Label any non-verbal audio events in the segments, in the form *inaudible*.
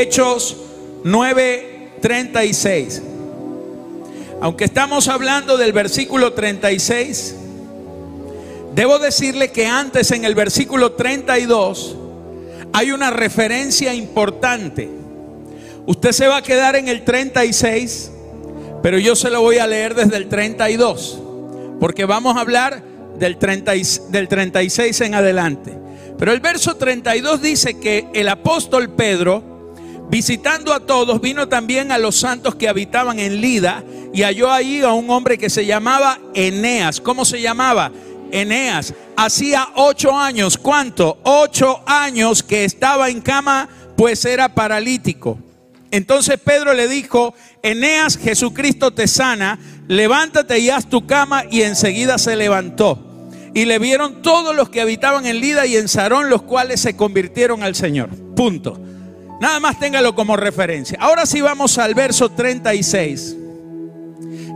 Hechos 9:36. Aunque estamos hablando del versículo 36, debo decirle que antes en el versículo 32 hay una referencia importante. Usted se va a quedar en el 36, pero yo se lo voy a leer desde el 32, porque vamos a hablar del, 30, del 36 en adelante. Pero el verso 32 dice que el apóstol Pedro, visitando a todos, vino también a los santos que habitaban en Lida y halló ahí a un hombre que se llamaba Eneas. ¿Cómo se llamaba? Eneas. Hacía ocho años, ¿cuánto? Ocho años que estaba en cama, pues era paralítico. Entonces Pedro le dijo, Eneas, Jesucristo te sana, levántate y haz tu cama, y enseguida se levantó. Y le vieron todos los que habitaban en Lida y en Sarón, los cuales se convirtieron al Señor. Punto. Nada más téngalo como referencia. Ahora sí vamos al verso 36,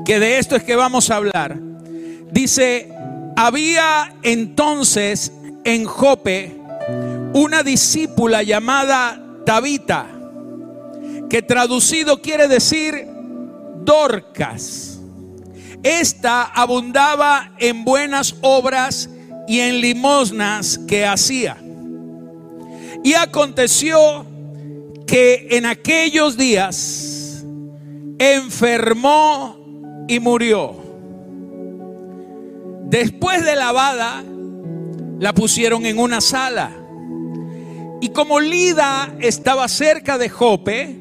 que de esto es que vamos a hablar. Dice, había entonces en Jope una discípula llamada Tabita, que traducido quiere decir Dorcas esta abundaba en buenas obras y en limosnas que hacía. Y aconteció que en aquellos días enfermó y murió. Después de lavada, la pusieron en una sala. Y como Lida estaba cerca de Jope,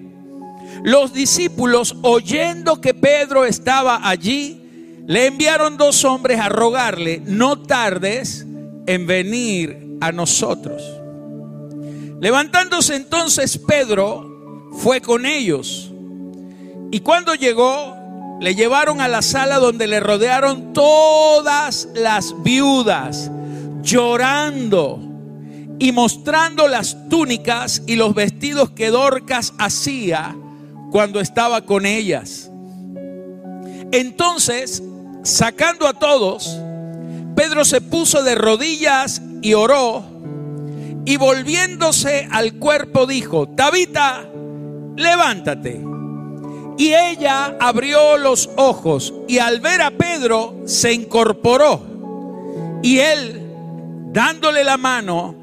los discípulos, oyendo que Pedro estaba allí, le enviaron dos hombres a rogarle, no tardes en venir a nosotros. Levantándose entonces Pedro fue con ellos. Y cuando llegó, le llevaron a la sala donde le rodearon todas las viudas, llorando y mostrando las túnicas y los vestidos que Dorcas hacía cuando estaba con ellas. Entonces Sacando a todos, Pedro se puso de rodillas y oró, y volviéndose al cuerpo dijo, Tabita, levántate. Y ella abrió los ojos y al ver a Pedro se incorporó. Y él, dándole la mano,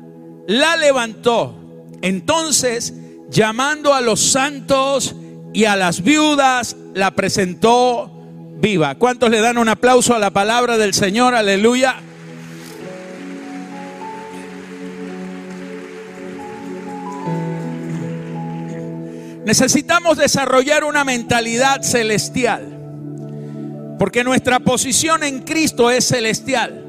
la levantó. Entonces, llamando a los santos y a las viudas, la presentó viva. ¿Cuántos le dan un aplauso a la palabra del Señor? Aleluya. Necesitamos desarrollar una mentalidad celestial, porque nuestra posición en Cristo es celestial.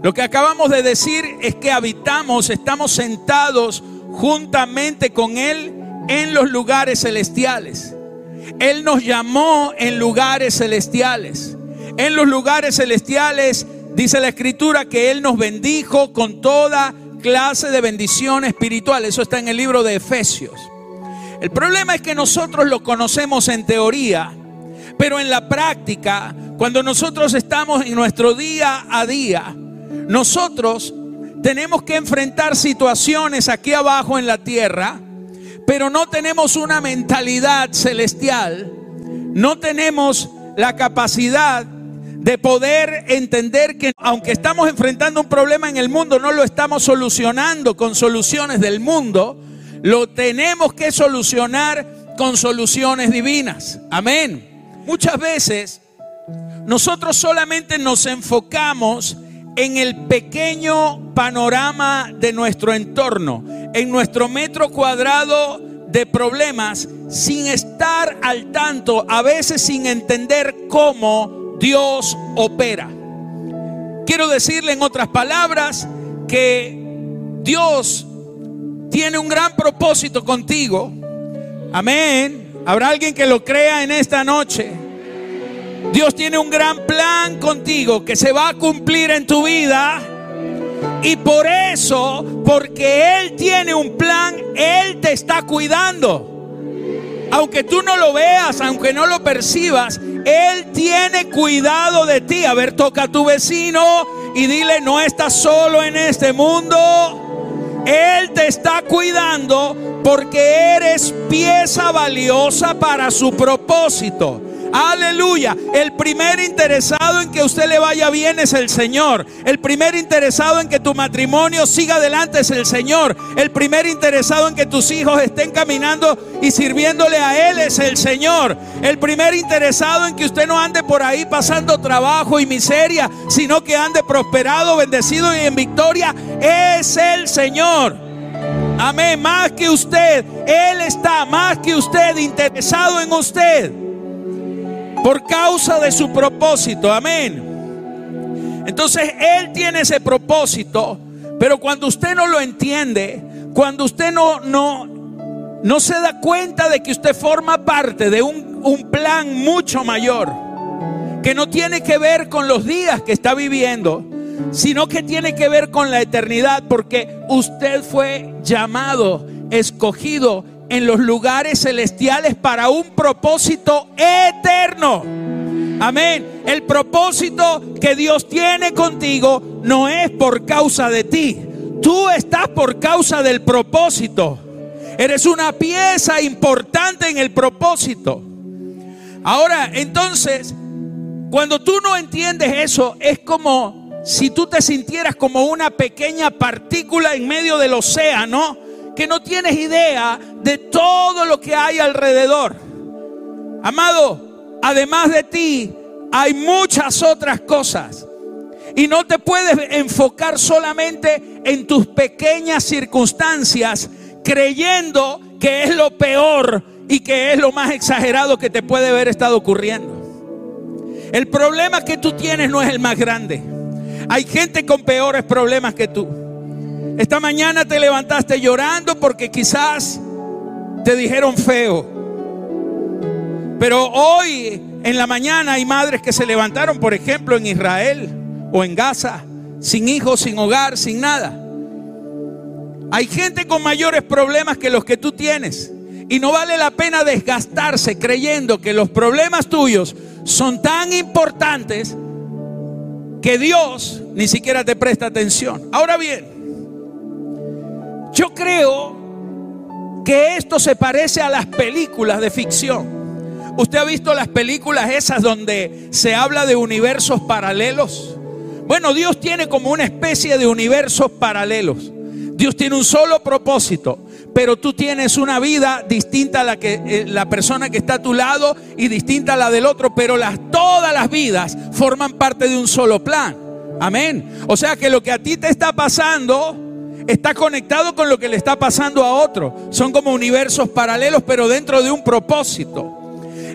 Lo que acabamos de decir es que habitamos, estamos sentados juntamente con Él en los lugares celestiales. Él nos llamó en lugares celestiales. En los lugares celestiales dice la escritura que Él nos bendijo con toda clase de bendición espiritual. Eso está en el libro de Efesios. El problema es que nosotros lo conocemos en teoría, pero en la práctica, cuando nosotros estamos en nuestro día a día, nosotros tenemos que enfrentar situaciones aquí abajo en la tierra pero no tenemos una mentalidad celestial, no tenemos la capacidad de poder entender que aunque estamos enfrentando un problema en el mundo, no lo estamos solucionando con soluciones del mundo, lo tenemos que solucionar con soluciones divinas. Amén. Muchas veces nosotros solamente nos enfocamos en el pequeño panorama de nuestro entorno, en nuestro metro cuadrado de problemas, sin estar al tanto, a veces sin entender cómo Dios opera. Quiero decirle en otras palabras que Dios tiene un gran propósito contigo. Amén. ¿Habrá alguien que lo crea en esta noche? Dios tiene un gran plan contigo que se va a cumplir en tu vida. Y por eso, porque Él tiene un plan, Él te está cuidando. Aunque tú no lo veas, aunque no lo percibas, Él tiene cuidado de ti. A ver, toca a tu vecino y dile, no estás solo en este mundo. Él te está cuidando porque eres pieza valiosa para su propósito. Aleluya. El primer interesado en que usted le vaya bien es el Señor. El primer interesado en que tu matrimonio siga adelante es el Señor. El primer interesado en que tus hijos estén caminando y sirviéndole a Él es el Señor. El primer interesado en que usted no ande por ahí pasando trabajo y miseria, sino que ande prosperado, bendecido y en victoria es el Señor. Amén. Más que usted, Él está más que usted interesado en usted por causa de su propósito. Amén. Entonces Él tiene ese propósito, pero cuando usted no lo entiende, cuando usted no, no, no se da cuenta de que usted forma parte de un, un plan mucho mayor, que no tiene que ver con los días que está viviendo, sino que tiene que ver con la eternidad, porque usted fue llamado, escogido en los lugares celestiales para un propósito eterno. Amén. El propósito que Dios tiene contigo no es por causa de ti. Tú estás por causa del propósito. Eres una pieza importante en el propósito. Ahora, entonces, cuando tú no entiendes eso, es como si tú te sintieras como una pequeña partícula en medio del océano que no tienes idea de todo lo que hay alrededor. Amado, además de ti, hay muchas otras cosas. Y no te puedes enfocar solamente en tus pequeñas circunstancias, creyendo que es lo peor y que es lo más exagerado que te puede haber estado ocurriendo. El problema que tú tienes no es el más grande. Hay gente con peores problemas que tú. Esta mañana te levantaste llorando porque quizás te dijeron feo. Pero hoy en la mañana hay madres que se levantaron, por ejemplo, en Israel o en Gaza, sin hijos, sin hogar, sin nada. Hay gente con mayores problemas que los que tú tienes. Y no vale la pena desgastarse creyendo que los problemas tuyos son tan importantes que Dios ni siquiera te presta atención. Ahora bien, yo creo que esto se parece a las películas de ficción. ¿Usted ha visto las películas esas donde se habla de universos paralelos? Bueno, Dios tiene como una especie de universos paralelos. Dios tiene un solo propósito, pero tú tienes una vida distinta a la que eh, la persona que está a tu lado y distinta a la del otro, pero las todas las vidas forman parte de un solo plan. Amén. O sea que lo que a ti te está pasando está conectado con lo que le está pasando a otro. Son como universos paralelos, pero dentro de un propósito.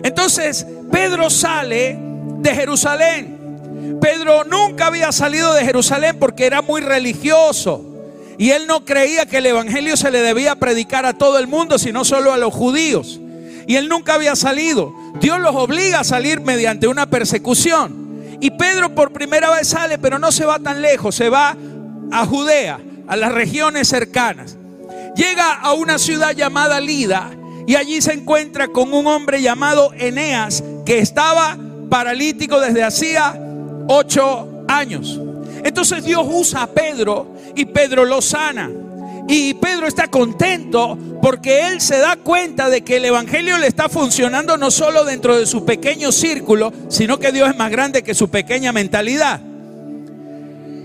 Entonces, Pedro sale de Jerusalén. Pedro nunca había salido de Jerusalén porque era muy religioso. Y él no creía que el Evangelio se le debía predicar a todo el mundo, sino solo a los judíos. Y él nunca había salido. Dios los obliga a salir mediante una persecución. Y Pedro por primera vez sale, pero no se va tan lejos, se va a Judea a las regiones cercanas. Llega a una ciudad llamada Lida y allí se encuentra con un hombre llamado Eneas que estaba paralítico desde hacía ocho años. Entonces Dios usa a Pedro y Pedro lo sana. Y Pedro está contento porque él se da cuenta de que el Evangelio le está funcionando no solo dentro de su pequeño círculo, sino que Dios es más grande que su pequeña mentalidad.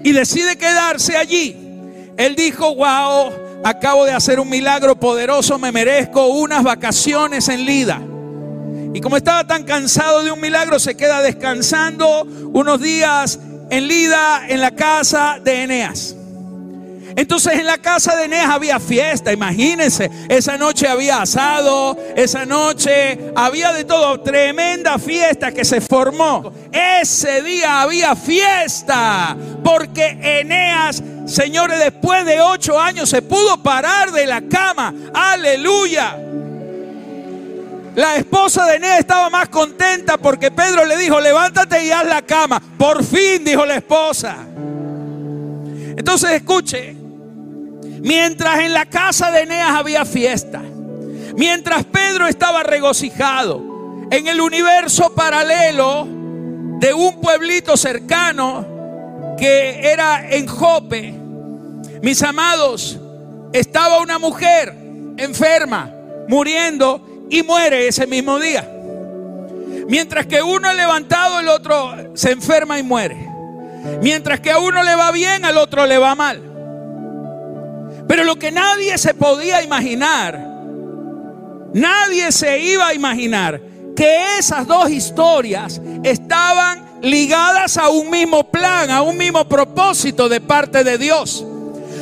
Y decide quedarse allí. Él dijo, wow, acabo de hacer un milagro poderoso, me merezco unas vacaciones en Lida. Y como estaba tan cansado de un milagro, se queda descansando unos días en Lida, en la casa de Eneas. Entonces en la casa de Eneas había fiesta, imagínense. Esa noche había asado, esa noche había de todo, tremenda fiesta que se formó. Ese día había fiesta, porque Eneas, señores, después de ocho años se pudo parar de la cama. Aleluya. La esposa de Eneas estaba más contenta porque Pedro le dijo, levántate y haz la cama. Por fin, dijo la esposa. Entonces escuche, Mientras en la casa de Eneas había fiesta, mientras Pedro estaba regocijado en el universo paralelo de un pueblito cercano que era en Jope, mis amados, estaba una mujer enferma, muriendo y muere ese mismo día. Mientras que uno es levantado, el otro se enferma y muere. Mientras que a uno le va bien, al otro le va mal. Pero lo que nadie se podía imaginar, nadie se iba a imaginar que esas dos historias estaban ligadas a un mismo plan, a un mismo propósito de parte de Dios.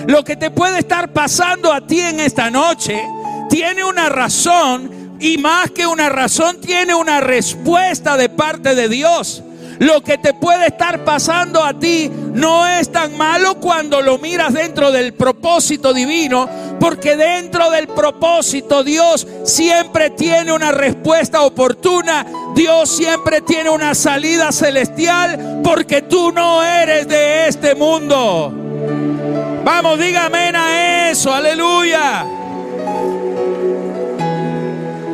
Lo que te puede estar pasando a ti en esta noche tiene una razón y más que una razón tiene una respuesta de parte de Dios. Lo que te puede estar pasando a ti no es tan malo cuando lo miras dentro del propósito divino, porque dentro del propósito Dios siempre tiene una respuesta oportuna, Dios siempre tiene una salida celestial, porque tú no eres de este mundo. Vamos, dígame a eso, aleluya.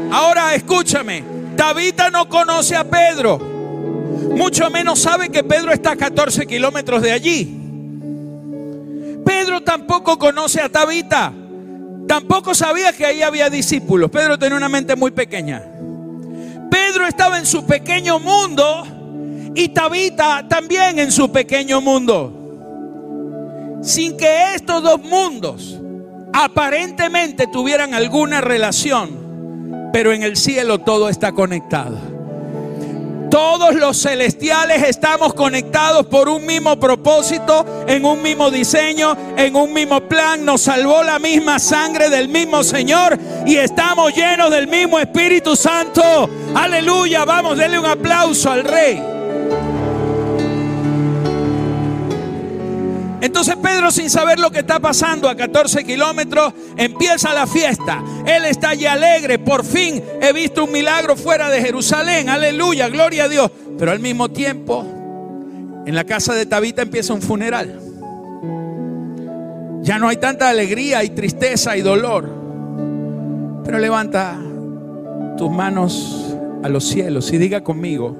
Ahora escúchame, David no conoce a Pedro. Mucho menos sabe que Pedro está a 14 kilómetros de allí. Pedro tampoco conoce a Tabita. Tampoco sabía que ahí había discípulos. Pedro tenía una mente muy pequeña. Pedro estaba en su pequeño mundo y Tabita también en su pequeño mundo. Sin que estos dos mundos aparentemente tuvieran alguna relación, pero en el cielo todo está conectado. Todos los celestiales estamos conectados por un mismo propósito, en un mismo diseño, en un mismo plan. Nos salvó la misma sangre del mismo Señor y estamos llenos del mismo Espíritu Santo. Aleluya, vamos, denle un aplauso al Rey. Entonces Pedro, sin saber lo que está pasando a 14 kilómetros, empieza la fiesta. Él está allí alegre. Por fin he visto un milagro fuera de Jerusalén. Aleluya, gloria a Dios. Pero al mismo tiempo, en la casa de Tabita empieza un funeral. Ya no hay tanta alegría y tristeza y dolor. Pero levanta tus manos a los cielos y diga conmigo,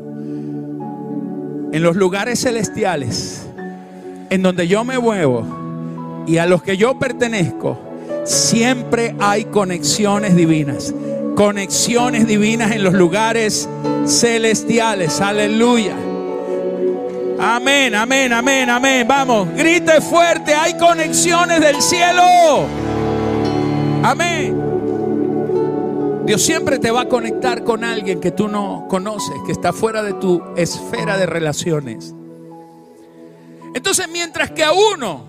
en los lugares celestiales en donde yo me muevo y a los que yo pertenezco, siempre hay conexiones divinas. Conexiones divinas en los lugares celestiales. Aleluya. Amén, amén, amén, amén. Vamos, grite fuerte. Hay conexiones del cielo. Amén. Dios siempre te va a conectar con alguien que tú no conoces, que está fuera de tu esfera de relaciones. Entonces, mientras que a uno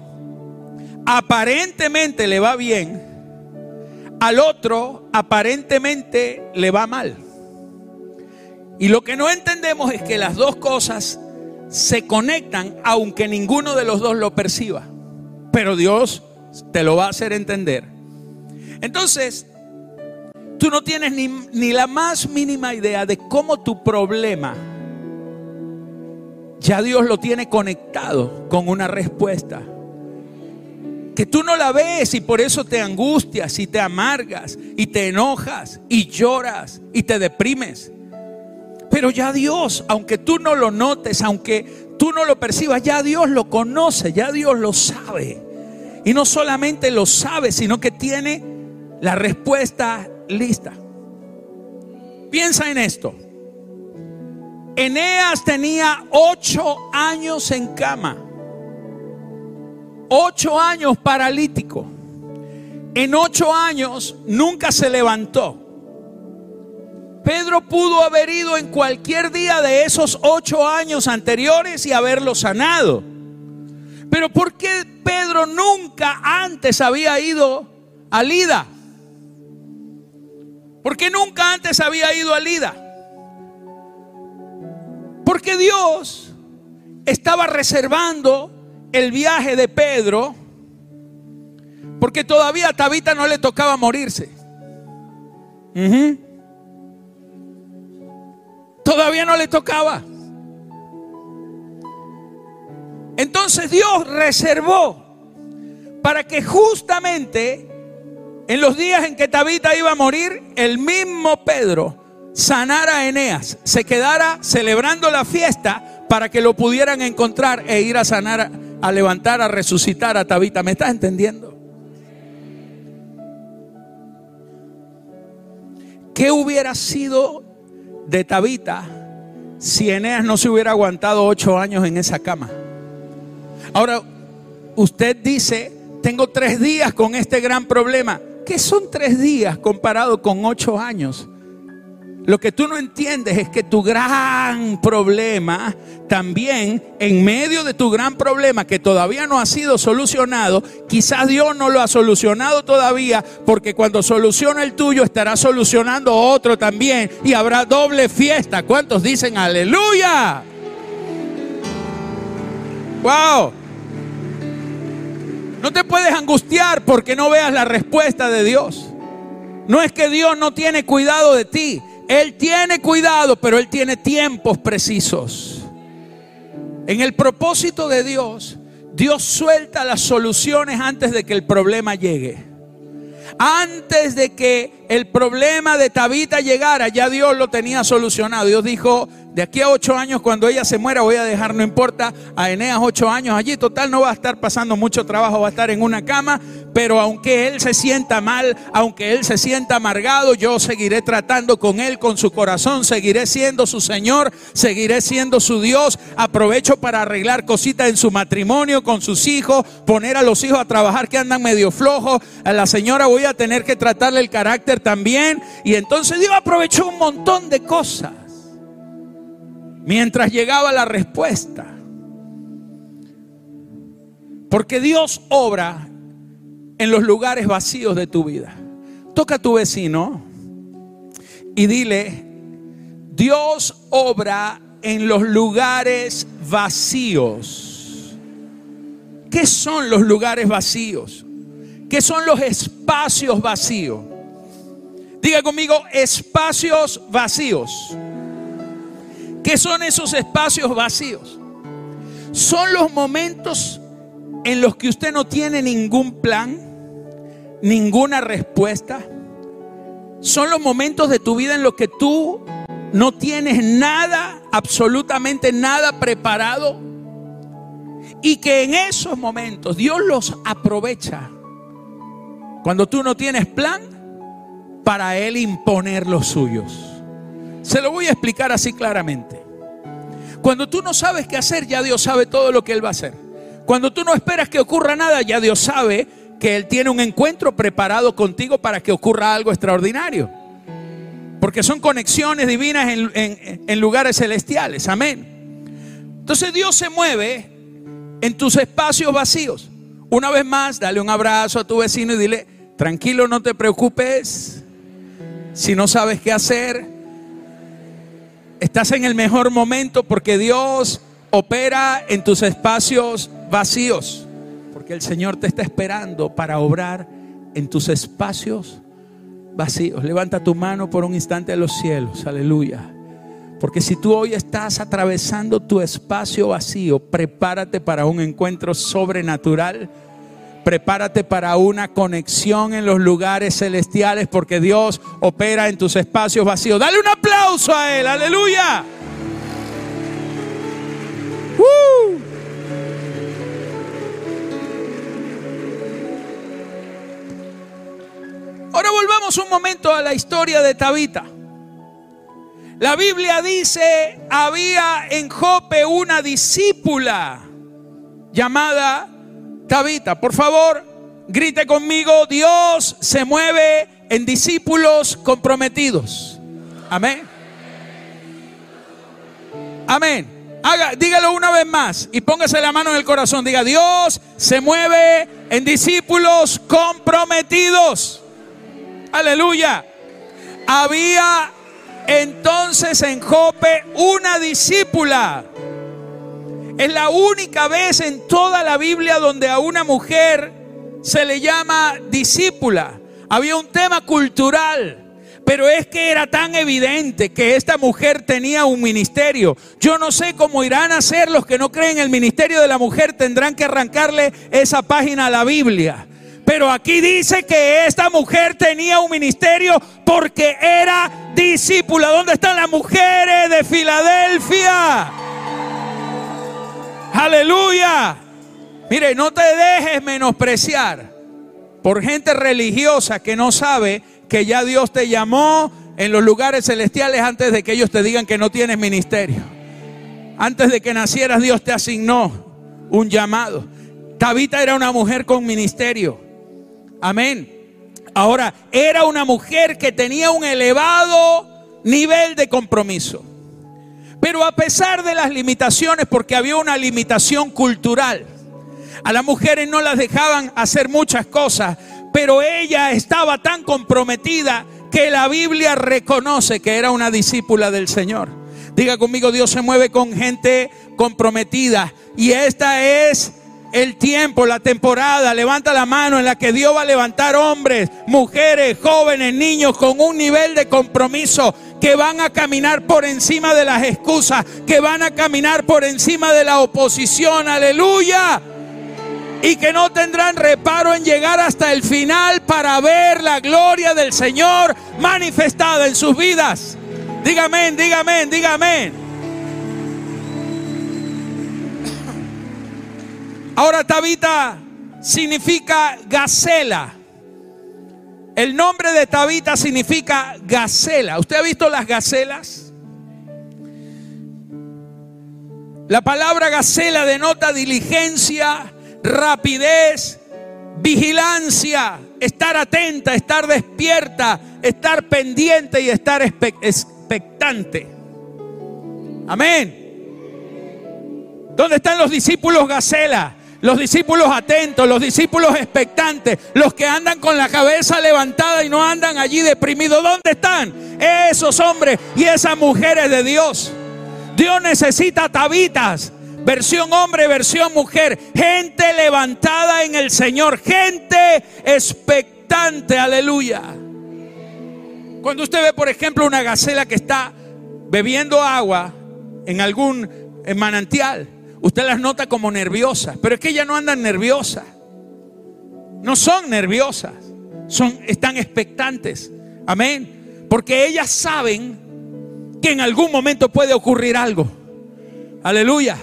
aparentemente le va bien, al otro aparentemente le va mal. Y lo que no entendemos es que las dos cosas se conectan aunque ninguno de los dos lo perciba. Pero Dios te lo va a hacer entender. Entonces, tú no tienes ni, ni la más mínima idea de cómo tu problema ya Dios lo tiene conectado con una respuesta. Que tú no la ves y por eso te angustias y te amargas y te enojas y lloras y te deprimes. Pero ya Dios, aunque tú no lo notes, aunque tú no lo percibas, ya Dios lo conoce, ya Dios lo sabe. Y no solamente lo sabe, sino que tiene la respuesta lista. Piensa en esto. Eneas tenía ocho años en cama. Ocho años paralítico. En ocho años nunca se levantó. Pedro pudo haber ido en cualquier día de esos ocho años anteriores y haberlo sanado. Pero ¿por qué Pedro nunca antes había ido a Lida? ¿Por qué nunca antes había ido a Lida? Porque Dios estaba reservando el viaje de Pedro porque todavía a Tabita no le tocaba morirse. Todavía no le tocaba. Entonces Dios reservó para que justamente en los días en que Tabita iba a morir, el mismo Pedro sanara a Eneas, se quedara celebrando la fiesta para que lo pudieran encontrar e ir a sanar, a levantar, a resucitar a Tabita. ¿Me estás entendiendo? ¿qué hubiera sido de Tabita si Eneas no se hubiera aguantado ocho años en esa cama? Ahora, usted dice, tengo tres días con este gran problema. ¿Qué son tres días comparado con ocho años? Lo que tú no entiendes es que tu gran problema, también en medio de tu gran problema que todavía no ha sido solucionado, quizás Dios no lo ha solucionado todavía, porque cuando soluciona el tuyo estará solucionando otro también y habrá doble fiesta. ¿Cuántos dicen aleluya? Wow. No te puedes angustiar porque no veas la respuesta de Dios. No es que Dios no tiene cuidado de ti. Él tiene cuidado, pero Él tiene tiempos precisos. En el propósito de Dios, Dios suelta las soluciones antes de que el problema llegue. Antes de que el problema de Tabita llegara, ya Dios lo tenía solucionado. Dios dijo, de aquí a ocho años, cuando ella se muera, voy a dejar, no importa, a Eneas ocho años allí. Total, no va a estar pasando mucho trabajo, va a estar en una cama. Pero aunque él se sienta mal, aunque él se sienta amargado, yo seguiré tratando con él, con su corazón. Seguiré siendo su Señor, seguiré siendo su Dios. Aprovecho para arreglar cositas en su matrimonio, con sus hijos, poner a los hijos a trabajar que andan medio flojos. A la señora voy a tener que tratarle el carácter también. Y entonces Dios aprovechó un montón de cosas mientras llegaba la respuesta. Porque Dios obra en los lugares vacíos de tu vida. Toca a tu vecino y dile, Dios obra en los lugares vacíos. ¿Qué son los lugares vacíos? ¿Qué son los espacios vacíos? Diga conmigo, espacios vacíos. ¿Qué son esos espacios vacíos? Son los momentos en los que usted no tiene ningún plan, ninguna respuesta. Son los momentos de tu vida en los que tú no tienes nada, absolutamente nada preparado. Y que en esos momentos Dios los aprovecha. Cuando tú no tienes plan, para Él imponer los suyos. Se lo voy a explicar así claramente. Cuando tú no sabes qué hacer, ya Dios sabe todo lo que Él va a hacer. Cuando tú no esperas que ocurra nada, ya Dios sabe que Él tiene un encuentro preparado contigo para que ocurra algo extraordinario. Porque son conexiones divinas en, lugares celestiales. Amén. Entonces Dios se mueve en tus espacios vacíos. Una vez más, dale un abrazo a tu vecino y dile, tranquilo, no te preocupes. Si no sabes qué hacer, Estás en el mejor momento porque Dios opera en tus espacios vacíos. Porque el Señor te está esperando para obrar en tus espacios vacíos. Levanta tu mano por un instante a los cielos. Aleluya. Porque si tú hoy estás atravesando tu espacio vacío, prepárate para un encuentro sobrenatural prepárate para una conexión en los lugares celestiales porque Dios opera en tus espacios vacíos. Dale un aplauso a Él, aleluya. ¡Uh! Ahora volvamos un momento a la historia de Tabita. La Biblia dice, había en Jope una discípula llamada Tabita, por favor, grite conmigo, Dios se mueve en discípulos comprometidos. Amén. Amén. Haga, dígalo una vez más y póngase la mano en el corazón. Diga, Dios se mueve en discípulos comprometidos. Aleluya. Había entonces en Jope una discípula es la única vez en toda la Biblia donde a una mujer se le llama discípula. Había un tema cultural. Pero es que era tan evidente que esta mujer tenía un ministerio. Yo no sé cómo irán a ser los que no creen en el ministerio de la mujer. Tendrán que arrancarle esa página a la Biblia. Pero aquí dice que esta mujer tenía un ministerio porque era discípula. ¿Dónde están las mujeres de Filadelfia? Aleluya. Mire, no te dejes menospreciar por gente religiosa que no sabe que ya Dios te llamó, en los lugares celestiales antes de que ellos te digan que no tienes ministerio. Antes de que nacieras Dios te asignó un llamado. Tabita era una mujer con ministerio. Amén. Ahora, era una mujer que tenía un elevado nivel de compromiso. Pero a pesar de las limitaciones, porque había una limitación cultural, a las mujeres no las dejaban hacer muchas cosas, pero ella estaba tan comprometida que la Biblia reconoce que era una discípula del Señor. Diga conmigo, Dios se mueve con gente comprometida. Y esta es el tiempo, la temporada, levanta la mano en la que Dios va a levantar hombres, mujeres, jóvenes, niños con un nivel de compromiso que van a caminar por encima de las excusas, que van a caminar por encima de la oposición, aleluya. Y que no tendrán reparo en llegar hasta el final para ver la gloria del Señor manifestada en sus vidas. Dígame, dígame, dígame. Ahora Tabita significa gacela. El nombre de Tabita significa gacela. ¿Usted ha visto las gacelas? La palabra gacela denota diligencia, rapidez, vigilancia, estar atenta, estar despierta, estar pendiente y estar expectante. Amén. ¿Dónde están los discípulos gacela? Los discípulos atentos, los discípulos expectantes, los que andan con la cabeza levantada y no andan allí deprimidos. ¿Dónde están esos hombres y esas mujeres de Dios? Dios necesita tabitas, versión hombre, versión mujer, gente levantada en el Señor, gente expectante, aleluya. Cuando usted ve, por ejemplo, una gacela que está bebiendo agua en algún manantial, Usted las nota como nerviosas, pero es que ellas no andan nerviosas. No son nerviosas, son, están expectantes. Amén. Porque ellas saben que en algún momento puede ocurrir algo. Aleluya.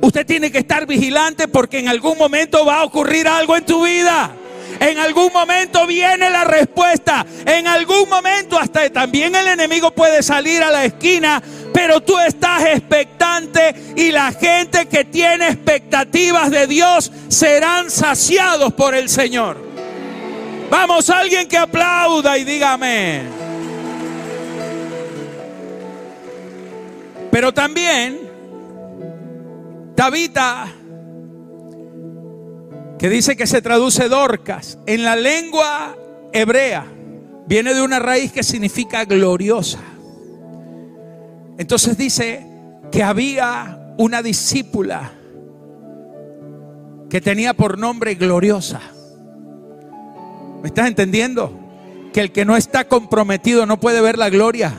Usted tiene que estar vigilante porque en algún momento va a ocurrir algo en tu vida. En algún momento viene la respuesta. En algún momento hasta también el enemigo puede salir a la esquina pero tú estás expectante y la gente que tiene expectativas de Dios serán saciados por el Señor. Vamos, alguien que aplauda y dígame. Pero también, Tabita, que dice que se traduce Dorcas, en la lengua hebrea, viene de una raíz que significa gloriosa. Entonces dice que había una discípula que tenía por nombre gloriosa. ¿Me estás entendiendo? Que el que no está comprometido no puede ver la gloria.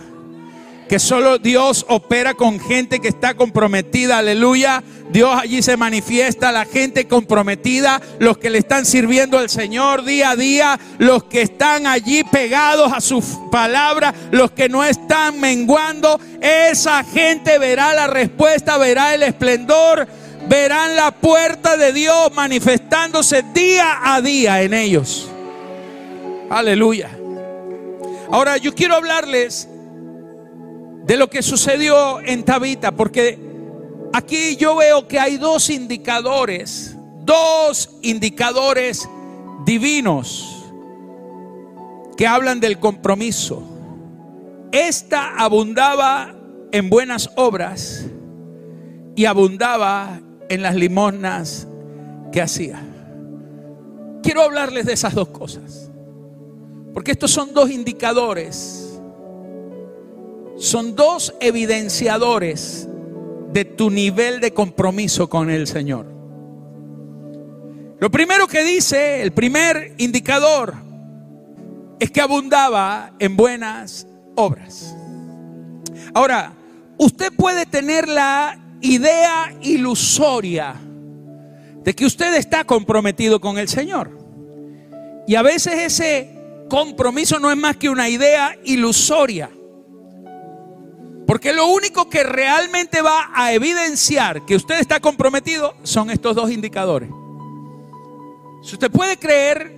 Que solo Dios opera con gente que está comprometida. Aleluya. Dios allí se manifiesta, la gente comprometida, los que le están sirviendo al Señor día a día, los que están allí pegados a su palabra, los que no están menguando, esa gente verá la respuesta, verá el esplendor, verán la puerta de Dios manifestándose día a día en ellos. Aleluya. Ahora yo quiero hablarles de lo que sucedió en Tabita, porque Aquí yo veo que hay dos indicadores, dos indicadores divinos que hablan del compromiso. Esta abundaba en buenas obras y abundaba en las limosnas que hacía. Quiero hablarles de esas dos cosas, porque estos son dos indicadores, son dos evidenciadores de tu nivel de compromiso con el Señor. Lo primero que dice, el primer indicador, es que abundaba en buenas obras. Ahora, usted puede tener la idea ilusoria de que usted está comprometido con el Señor. Y a veces ese compromiso no es más que una idea ilusoria. Porque lo único que realmente va a evidenciar que usted está comprometido son estos dos indicadores. Si usted puede creer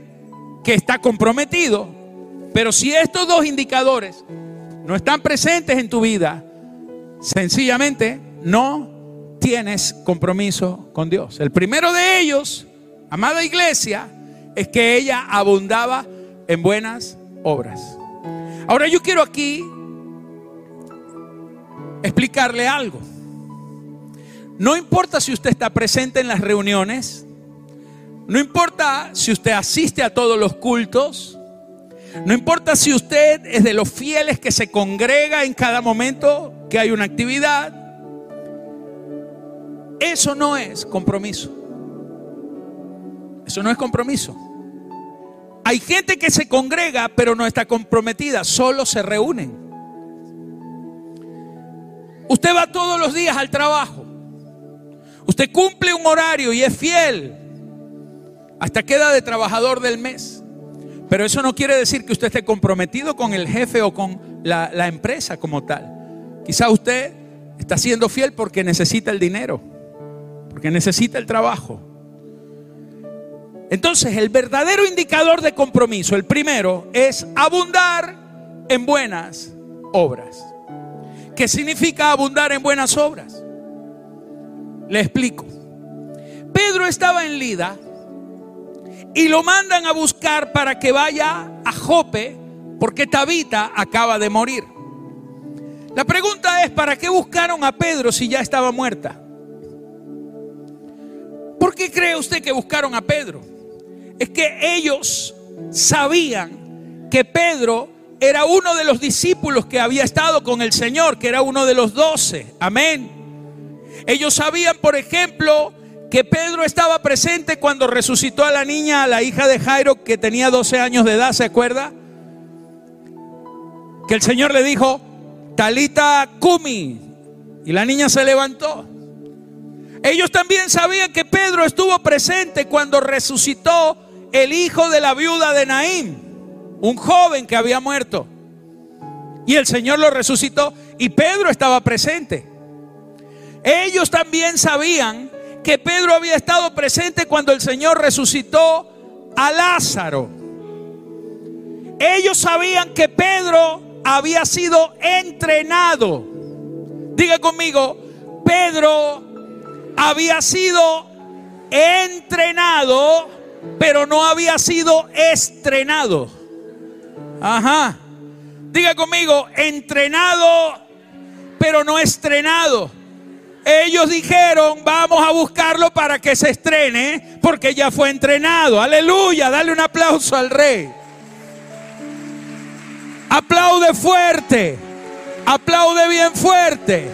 que está comprometido, pero si estos dos indicadores no están presentes en tu vida, sencillamente no tienes compromiso con Dios. El primero de ellos, amada iglesia, es que ella abundaba en buenas obras. Ahora yo quiero aquí explicarle algo. No importa si usted está presente en las reuniones, no importa si usted asiste a todos los cultos, no importa si usted es de los fieles que se congrega en cada momento que hay una actividad, eso no es compromiso. Eso no es compromiso. Hay gente que se congrega pero no está comprometida, solo se reúnen. Usted va todos los días al trabajo. Usted cumple un horario y es fiel. Hasta queda de trabajador del mes. Pero eso no quiere decir que usted esté comprometido con el jefe o con la, la empresa como tal. Quizá usted está siendo fiel porque necesita el dinero, porque necesita el trabajo. Entonces, el verdadero indicador de compromiso, el primero, es abundar en buenas obras. ¿Qué significa abundar en buenas obras? Le explico. Pedro estaba en Lida y lo mandan a buscar para que vaya a Jope porque Tabita acaba de morir. La pregunta es, ¿para qué buscaron a Pedro si ya estaba muerta? ¿Por qué cree usted que buscaron a Pedro? es que ellos sabían que Pedro era uno de los discípulos que había estado con el Señor, que era uno de los doce. Amén. Ellos sabían, por ejemplo, que Pedro estaba presente cuando resucitó a la niña, a la hija de Jairo, que tenía 12 años de edad, ¿se acuerda? Que el Señor le dijo, Talita Kumi, y la niña se levantó. Ellos también sabían que Pedro estuvo presente cuando resucitó el hijo de la viuda de Naín, un joven que había muerto. Y el Señor lo resucitó y Pedro estaba presente. Ellos también sabían que Pedro había estado presente cuando el Señor resucitó a Lázaro. Ellos sabían que Pedro había sido entrenado. Diga conmigo, Pedro había sido entrenado pero no había sido estrenado. Ajá. Diga conmigo, entrenado, pero no estrenado. Ellos dijeron, vamos a buscarlo para que se estrene, porque ya fue entrenado. Aleluya, dale un aplauso al rey. Aplaude fuerte, aplaude bien fuerte.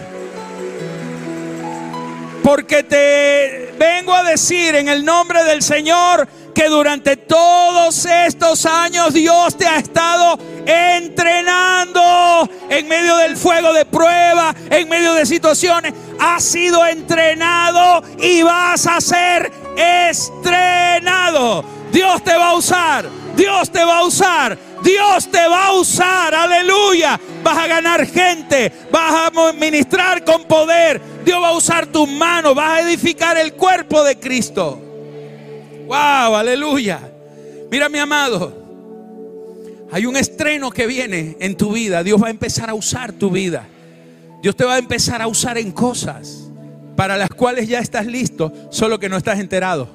Porque te vengo a decir en el nombre del Señor que durante todos estos años Dios te ha estado entrenando en medio del fuego de prueba, en medio de situaciones. Has sido entrenado y vas a ser estrenado. Dios te va a usar. Dios te va a usar. Dios te va a usar. Aleluya. Vas a ganar gente. Vas a ministrar con poder. Dios va a usar tus manos. Vas a edificar el cuerpo de Cristo. Wow, aleluya. Mira mi amado. Hay un estreno que viene en tu vida. Dios va a empezar a usar tu vida. Dios te va a empezar a usar en cosas para las cuales ya estás listo, solo que no estás enterado.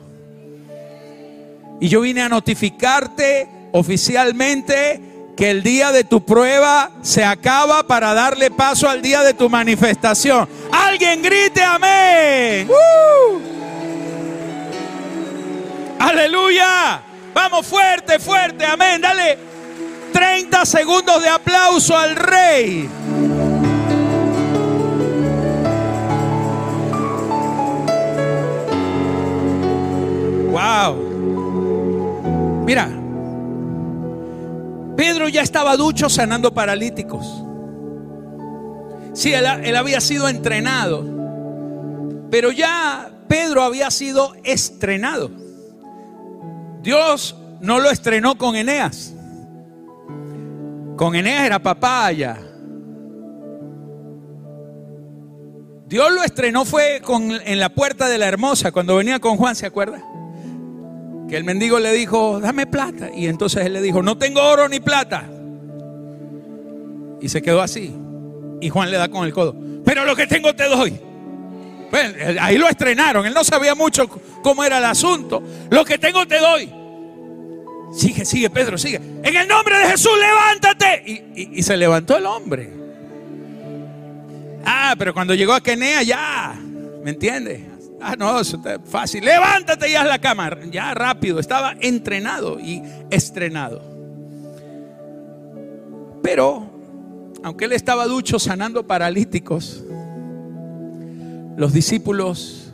Y yo vine a notificarte oficialmente que el día de tu prueba se acaba para darle paso al día de tu manifestación. Alguien grite amén. Aleluya. Vamos fuerte, fuerte. Amén. Dale 30 segundos de aplauso al rey. Wow. Mira, Pedro ya estaba ducho sanando paralíticos. Sí, él, él, había sido entrenado, pero ya Pedro había sido estrenado. Dios no lo estrenó con Eneas. Con Eneas era papaya. Dios lo estrenó fue con, en la puerta de la hermosa, cuando venía con Juan, ¿se acuerda? Que el mendigo le dijo, dame plata. Y entonces él le dijo, no tengo oro ni plata. Y se quedó así. Y Juan le da con el codo. Pero lo que tengo te doy. Bueno, ahí lo estrenaron. Él no sabía mucho cómo era el asunto. Lo que tengo te doy. Sigue, sigue, Pedro, sigue. En el nombre de Jesús, levántate. Y, se levantó el hombre. Ah, pero cuando llegó a Kenea, ya. ¿Me entiende? Ah, no, es fácil. Levántate y haz la cama. Ya rápido. Estaba entrenado y estrenado. Pero, aunque él estaba ducho sanando paralíticos, los discípulos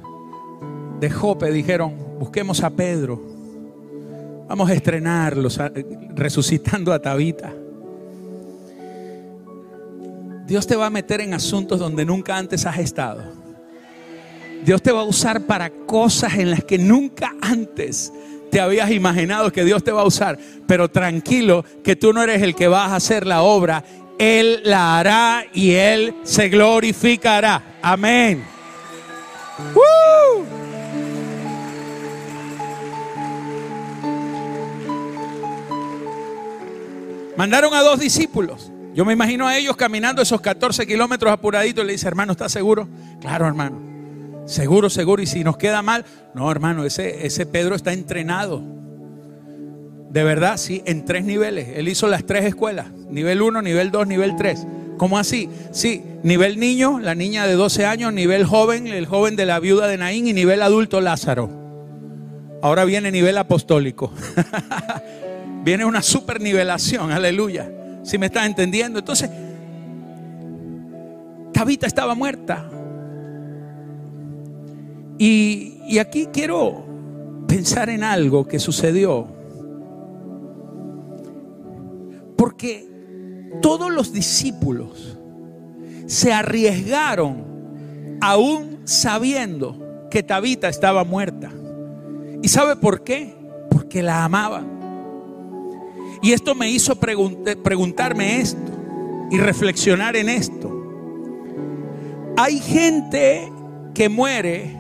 de Jope dijeron, busquemos a Pedro, vamos a estrenarlo, resucitando a Tabita. Dios te va a meter en asuntos donde nunca antes has estado. Dios te va a usar para cosas en las que nunca antes te habías imaginado que Dios te va a usar. Pero tranquilo, que tú no eres el que vas a hacer la obra. Él la hará y Él se glorificará. Amén. Mandaron a dos discípulos. Yo me imagino a ellos caminando esos 14 kilómetros apuraditos le dice, hermano, ¿estás seguro? Claro, hermano. Seguro, seguro. Y si nos queda mal, no, hermano, ese, ese Pedro está entrenado. De verdad, sí, en tres niveles. Él hizo las tres escuelas. Nivel 1, nivel 2, nivel 3. ¿Cómo así? Sí, nivel niño, la niña de 12 años, nivel joven, el joven de la viuda de Naín y nivel adulto Lázaro. Ahora viene nivel apostólico. *laughs* viene una super nivelación, aleluya. Si me estás entendiendo. Entonces, Tabita estaba muerta. Y, y aquí quiero pensar en algo que sucedió. Porque todos los discípulos se arriesgaron aún sabiendo que Tabita estaba muerta. ¿Y sabe por qué? Porque la amaban. Y esto me hizo preguntarme esto y reflexionar en esto. Hay gente que muere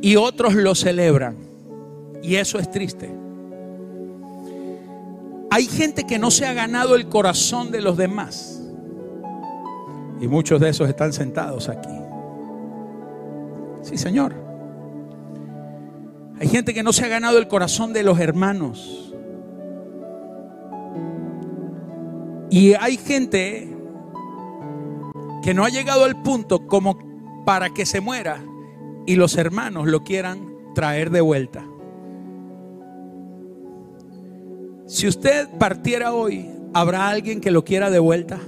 y otros lo celebran. Y eso es triste. Hay gente que no se ha ganado el corazón de los demás. Y muchos de esos están sentados aquí. Sí, Señor. Hay gente que no se ha ganado el corazón de los hermanos. Y hay gente que no ha llegado al punto como para que se muera y los hermanos lo quieran traer de vuelta. Si usted partiera hoy, ¿habrá alguien que lo quiera de vuelta?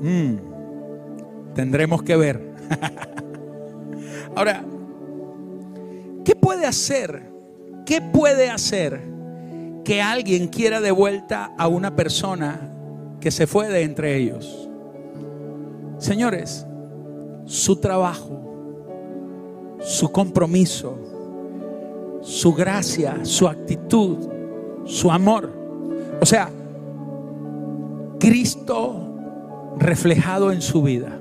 Mm, tendremos que ver. *laughs* Ahora, ¿qué puede hacer? ¿Qué puede hacer que alguien quiera de vuelta a una persona que se fue de entre ellos? Señores, su trabajo, su compromiso, su gracia, su actitud, su amor. O sea, Cristo reflejado en su vida.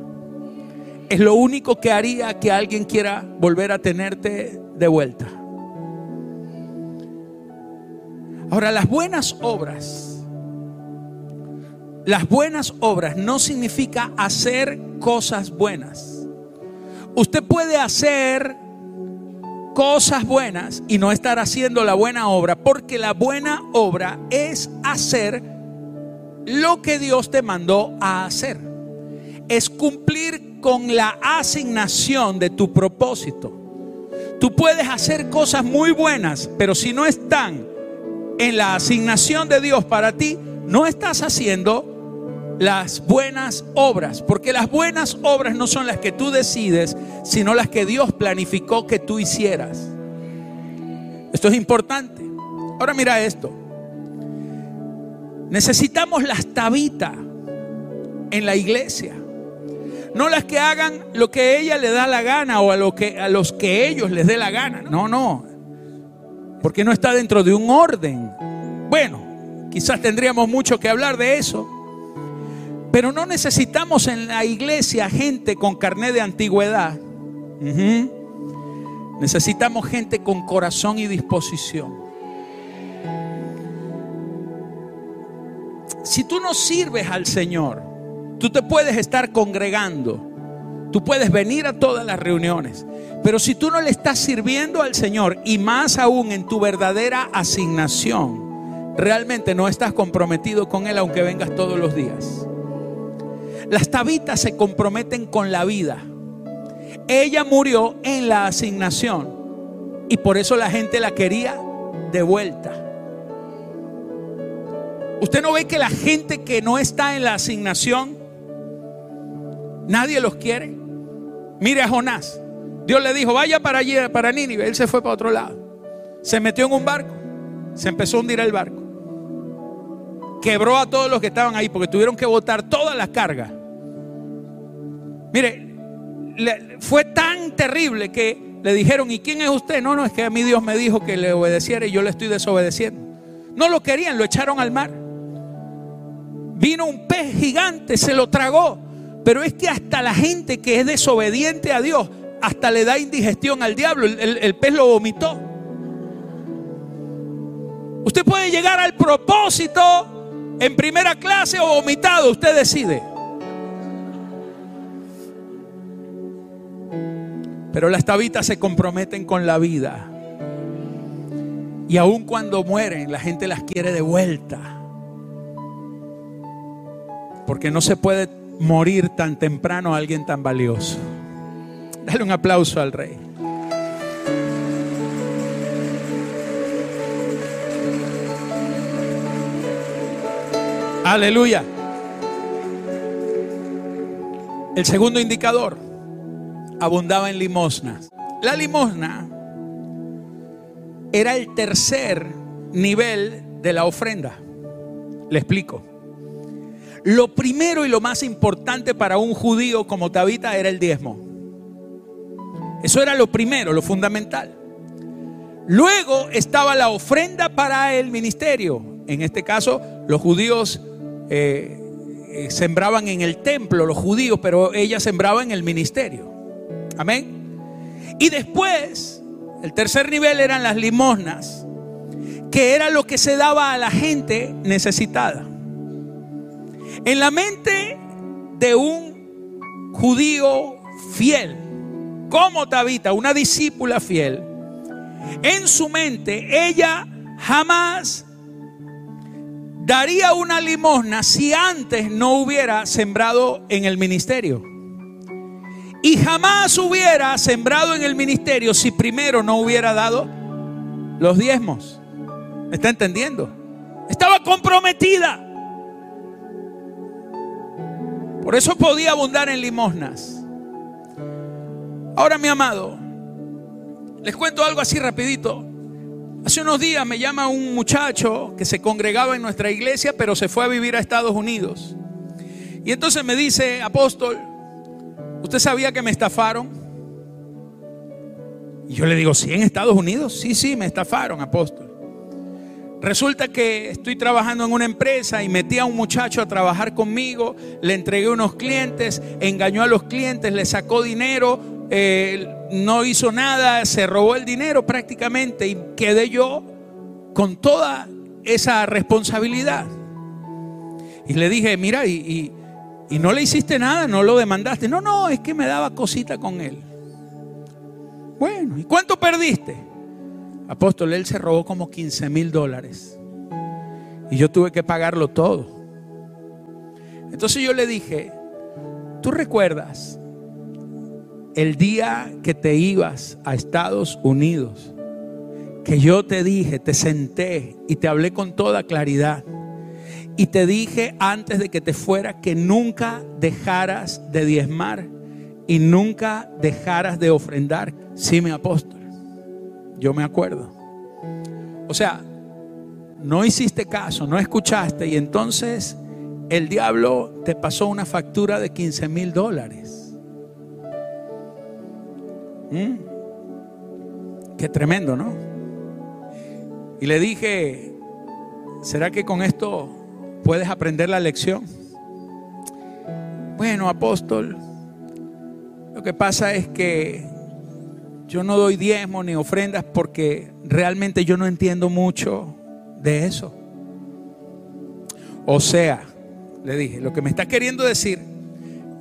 Es lo único que haría que alguien quiera volver a tenerte de vuelta. Ahora, las buenas obras, las buenas obras no significa hacer cosas buenas. Usted puede hacer cosas buenas y no estar haciendo la buena obra, porque la buena obra es hacer lo que Dios te mandó a hacer. Es cumplir con la asignación de tu propósito. Tú puedes hacer cosas muy buenas, pero si no están en la asignación de Dios para ti, no estás haciendo las buenas obras, porque las buenas obras no son las que tú decides, sino las que Dios planificó que tú hicieras. Esto es importante. Ahora mira esto. Necesitamos las tabitas en la iglesia. No las que hagan lo que ella le da la gana o a, lo que, a los que ellos les dé la gana. No, no. Porque no está dentro de un orden. Bueno, quizás tendríamos mucho que hablar de eso. Pero no necesitamos en la iglesia gente con carné de antigüedad. Necesitamos gente con corazón y disposición. si tú no sirves al Señor, tú te puedes estar congregando, tú puedes venir a todas las reuniones, pero si tú no le estás sirviendo al Señor y más aún en tu verdadera asignación, realmente no estás comprometido con Él aunque vengas todos los días. Las tabitas se comprometen con la vida. Ella murió en la asignación y por eso la gente la quería de vuelta. Usted no ve que la gente que no está en la asignación, nadie los quiere. Mire a Jonás. Dios le dijo, vaya para allí, para Nínive. Él se fue para otro lado. Se metió en un barco. Se empezó a hundir el barco. Quebró a todos los que estaban ahí porque tuvieron que botar todas las cargas. Mire, fue tan terrible que le dijeron, ¿y quién es usted? No, no, es que a mí Dios me dijo que le obedeciera y yo le estoy desobedeciendo. No lo querían, lo echaron al mar. Vino un pez gigante, se lo tragó. Pero es que hasta la gente que es desobediente a Dios hasta le da indigestión al diablo. El, pez lo vomitó. Usted puede llegar al propósito en primera clase o vomitado, usted decide. Pero las tabitas se comprometen con la vida. Y aun cuando mueren, la gente las quiere de vuelta. Porque no se puede morir tan temprano a alguien tan valioso. Dale un aplauso al rey. Aleluya. El segundo indicador abundaba en limosnas. La limosna era el tercer nivel de la ofrenda. Le explico. Lo primero y lo más importante para un judío como Tabita era el diezmo. Eso era lo primero, lo fundamental. Luego estaba la ofrenda para el ministerio. En este caso, los judíos eh, eh, sembraban en el templo, los judíos, pero ella sembraba en el ministerio. Amén. Y después, el tercer nivel eran las limosnas, que era lo que se daba a la gente necesitada. En la mente de un judío fiel, como Tabita, una discípula fiel, en su mente ella jamás daría una limosna si antes no hubiera sembrado en el ministerio. Y jamás hubiera sembrado en el ministerio si primero no hubiera dado los diezmos. ¿Me está entendiendo? Estaba comprometida. Por eso podía abundar en limosnas. Ahora, mi amado, les cuento algo así rapidito. Hace unos días me llama un muchacho que se congregaba en nuestra iglesia, pero se fue a vivir a Estados Unidos. Y entonces me dice, apóstol, ¿usted sabía que me estafaron? Y yo le digo, ¿sí en Estados Unidos? Sí, sí, me estafaron, apóstol. Resulta que estoy trabajando en una empresa y metí a un muchacho a trabajar conmigo, le entregué unos clientes, engañó a los clientes, le sacó dinero, no hizo nada, se robó el dinero prácticamente y quedé yo con toda esa responsabilidad. Y le dije, mira, y, y no le hiciste nada, no lo demandaste. No, no, es que me daba cosita con él. Bueno, ¿y cuánto perdiste? Apóstol, él se robó como 15 mil dólares. Y yo tuve que pagarlo todo. Entonces yo le dije, ¿tú recuerdas el día que te ibas a Estados Unidos, que yo te dije, te senté y te hablé con toda claridad. Y te dije antes de que te fuera que nunca dejaras de diezmar y nunca dejaras de ofrendar. Sí, mi apóstol. Yo me acuerdo. O sea, no hiciste caso, no escuchaste y entonces el diablo te pasó una factura de 15 mil dólares. ¿Mm? Qué tremendo, ¿no? Y le dije, ¿será que con esto puedes aprender la lección? Bueno, apóstol, lo que pasa es que yo no doy diezmo ni ofrendas porque realmente yo no entiendo mucho de eso. O sea, le dije, lo que me está queriendo decir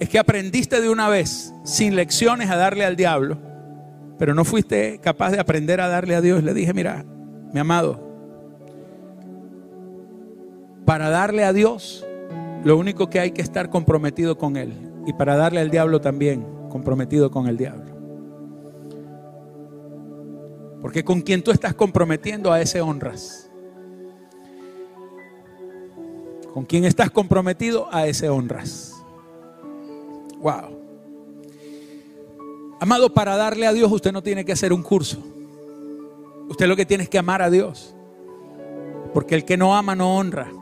es que aprendiste de una vez, sin lecciones, a darle al diablo, pero no fuiste capaz de aprender a darle a Dios. Le dije, mira, mi amado, para darle a Dios, lo único que hay que estar comprometido con Él. Y para darle al diablo también, comprometido con el diablo. Porque con quien tú estás comprometiendo a ese honras. Con quien estás comprometido a ese honras. Wow. Amado, para darle a Dios usted no tiene que hacer un curso. Usted lo que tiene es que amar a Dios. Porque el que no ama no honra.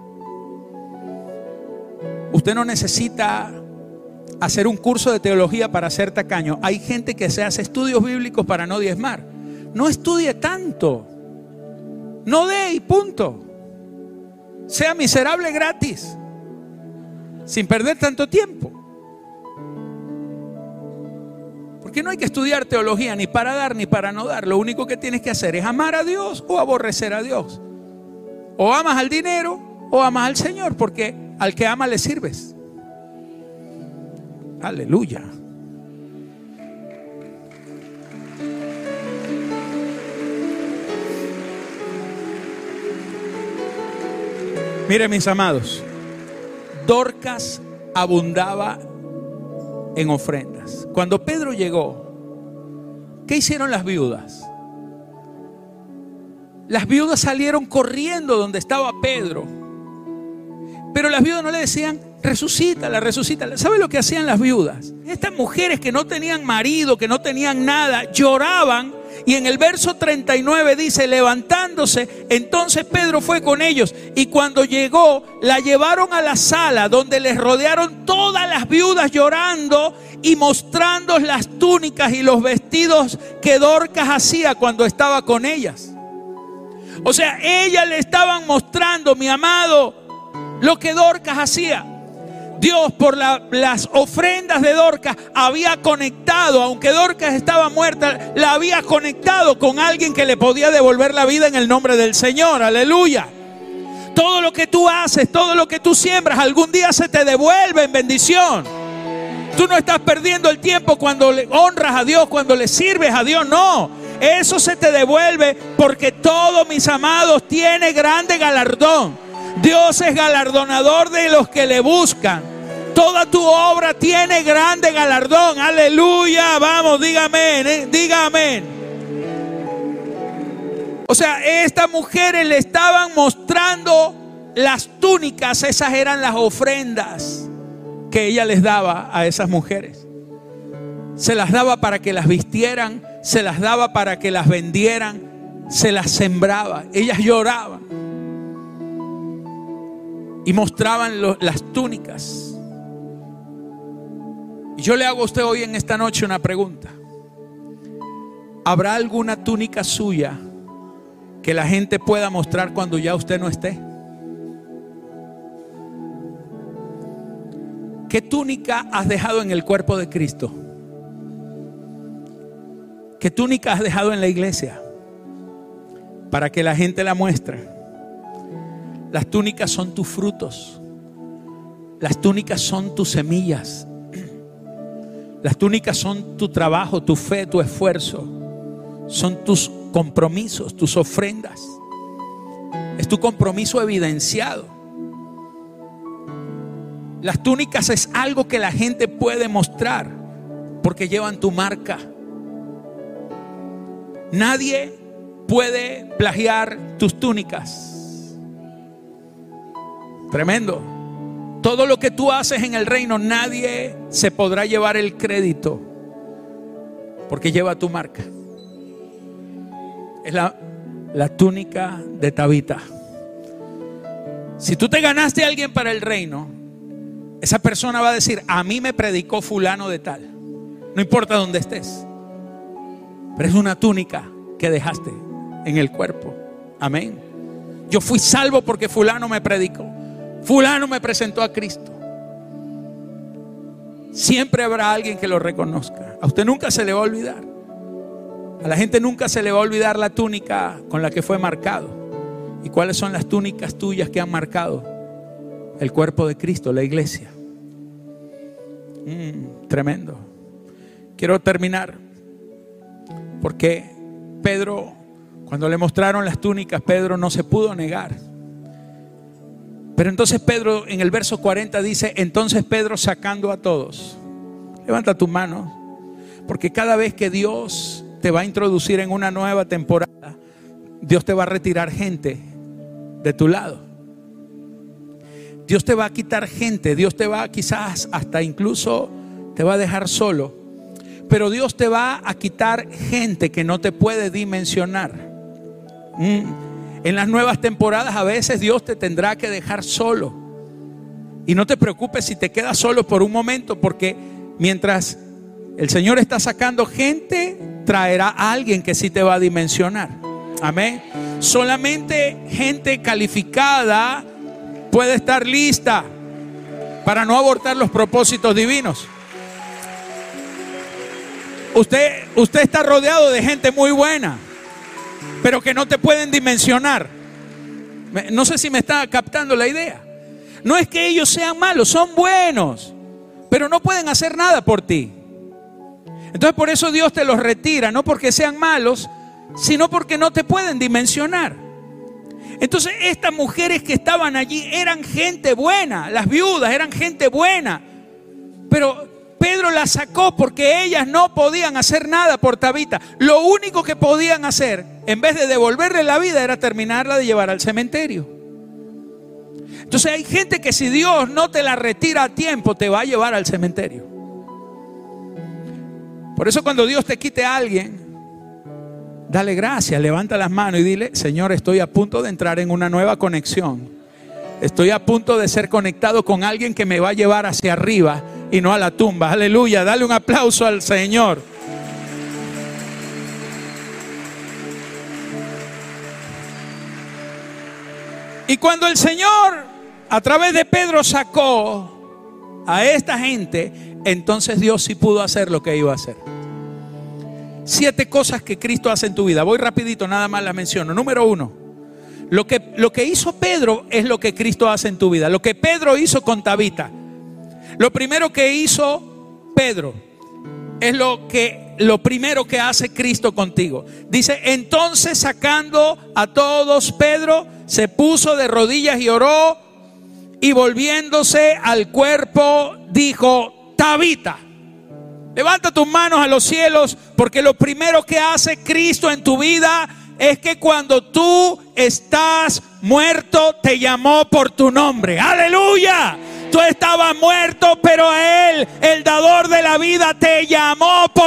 Usted no necesita hacer un curso de teología para ser tacaño. Hay gente que se hace estudios bíblicos para no diezmar. No estudie tanto. No dé y punto. Sea miserable gratis. Sin perder tanto tiempo. Porque no hay que estudiar teología ni para dar ni para no dar. Lo único que tienes que hacer es amar a Dios o aborrecer a Dios. O amas al dinero o amas al Señor. Porque al que ama le sirves. Aleluya. Mire mis amados, Dorcas abundaba en ofrendas. Cuando Pedro llegó, ¿qué hicieron las viudas? Las viudas salieron corriendo donde estaba Pedro. Pero las viudas no le decían, resucítala, resucítala. ¿Sabe lo que hacían las viudas? Estas mujeres que no tenían marido, que no tenían nada, lloraban y en el verso 39 dice, levantándose, entonces Pedro fue con ellos y cuando llegó, la llevaron a la sala donde les rodearon todas las viudas llorando y mostrando las túnicas y los vestidos que Dorcas hacía cuando estaba con ellas. O sea, ellas le estaban mostrando, mi amado, lo que Dorcas hacía. Dios por las ofrendas de Dorcas había conectado, aunque Dorcas estaba muerta, la había conectado con alguien que le podía devolver la vida en el nombre del Señor. Aleluya. Todo lo que tú haces, todo lo que tú siembras, algún día se te devuelve en bendición. Tú no estás perdiendo el tiempo cuando le honras a Dios, cuando le sirves a Dios, no. Eso se te devuelve porque todo, mis amados, tiene grande galardón. Dios es galardonador de los que le buscan. Toda tu obra tiene grande galardón. Aleluya. Vamos, dígame, eh, dígame. O sea, estas mujeres le estaban mostrando las túnicas, esas eran las ofrendas que ella les daba a esas mujeres. Se las daba para que las vistieran, se las daba para que las vendieran, se las sembraba. Ellas lloraban y mostraban las túnicas. Y yo le hago a usted hoy en esta noche una pregunta. ¿Habrá alguna túnica suya que la gente pueda mostrar cuando ya usted no esté? ¿Qué túnica has dejado en el cuerpo de Cristo? ¿Qué túnica has dejado en la iglesia? Para que la gente la muestre. Las túnicas son tus frutos. Las túnicas son tus semillas. Las túnicas son tu trabajo, tu fe, tu esfuerzo. Son tus compromisos, tus ofrendas. Es tu compromiso evidenciado. Las túnicas es algo que la gente puede mostrar porque llevan tu marca. Nadie puede plagiar tus túnicas. Tremendo. Todo lo que tú haces en el reino, nadie se podrá llevar el crédito porque lleva tu marca. Es la, la túnica de Tabita. Si tú te ganaste a alguien para el reino, esa persona va a decir, a mí me predicó fulano de tal. No importa dónde estés. Pero es una túnica que dejaste en el cuerpo. Amén. Yo fui salvo porque fulano me predicó. Fulano me presentó a Cristo. Siempre habrá alguien que lo reconozca. A usted nunca se le va a olvidar. A la gente nunca se le va a olvidar la túnica con la que fue marcado. ¿Y cuáles son las túnicas tuyas que han marcado el cuerpo de Cristo, la iglesia. Mm, tremendo. Quiero terminar porque Pedro, cuando le mostraron las túnicas, Pedro no se pudo negar. Pero entonces Pedro en el verso 40 dice, entonces Pedro sacando a todos, levanta tu mano, porque cada vez que Dios te va a introducir en una nueva temporada, Dios te va a retirar gente de tu lado. Dios te va a quitar gente, Dios te va quizás hasta incluso te va a dejar solo. Pero Dios te va a quitar gente que no te puede dimensionar. Mm. En las nuevas temporadas a veces Dios te tendrá que dejar solo. Y no te preocupes si te quedas solo por un momento, porque mientras el Señor está sacando gente, traerá a alguien que sí te va a dimensionar. Amén. Solamente gente calificada puede estar lista para no abortar los propósitos divinos. Usted, usted está rodeado de gente muy buena, pero que no te pueden dimensionar. No sé si me está captando la idea. No es que ellos sean malos, son buenos, pero no pueden hacer nada por ti. Entonces por eso Dios te los retira, no porque sean malos, sino porque no te pueden dimensionar. Entonces estas mujeres que estaban allí eran gente buena, las viudas eran gente buena, pero Pedro las sacó porque ellas no podían hacer nada por Tabita. Lo único que podían hacer, en vez de devolverle la vida, era terminarla de llevar al cementerio. Entonces hay gente que si Dios no te la retira a tiempo, te va a llevar al cementerio. Por eso cuando Dios te quite a alguien, dale gracias, levanta las manos y dile, Señor, estoy a punto de entrar en una nueva conexión. Estoy a punto de ser conectado con alguien que me va a llevar hacia arriba y no a la tumba. Aleluya, dale un aplauso al Señor. Y cuando el Señor a través de Pedro sacó a esta gente, entonces Dios sí pudo hacer lo que iba a hacer. Siete cosas que Cristo hace en tu vida. Voy rapidito, nada más las menciono. Número uno, lo que, lo que hizo Pedro es lo que Cristo hace en tu vida. Lo que Pedro hizo con Tabita. Lo primero que hizo Pedro es lo que lo primero que hace Cristo contigo. Dice, "Entonces sacando a todos Pedro se puso de rodillas y oró y volviéndose al cuerpo dijo, Tabita, levanta tus manos a los cielos porque lo primero que hace Cristo en tu vida es que cuando tú estás muerto te llamó por tu nombre. Aleluya. Tú estabas muerto, pero Él, el dador de la vida, te llamó por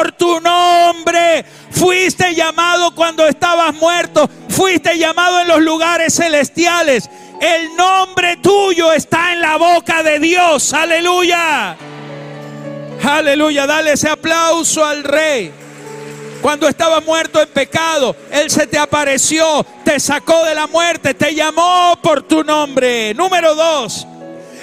Fuiste llamado en los lugares celestiales. El nombre tuyo está en la boca de Dios. Aleluya. Aleluya. Dale ese aplauso al rey. Cuando estaba muerto en pecado, Él se te apareció, te sacó de la muerte, te llamó por tu nombre. Número dos.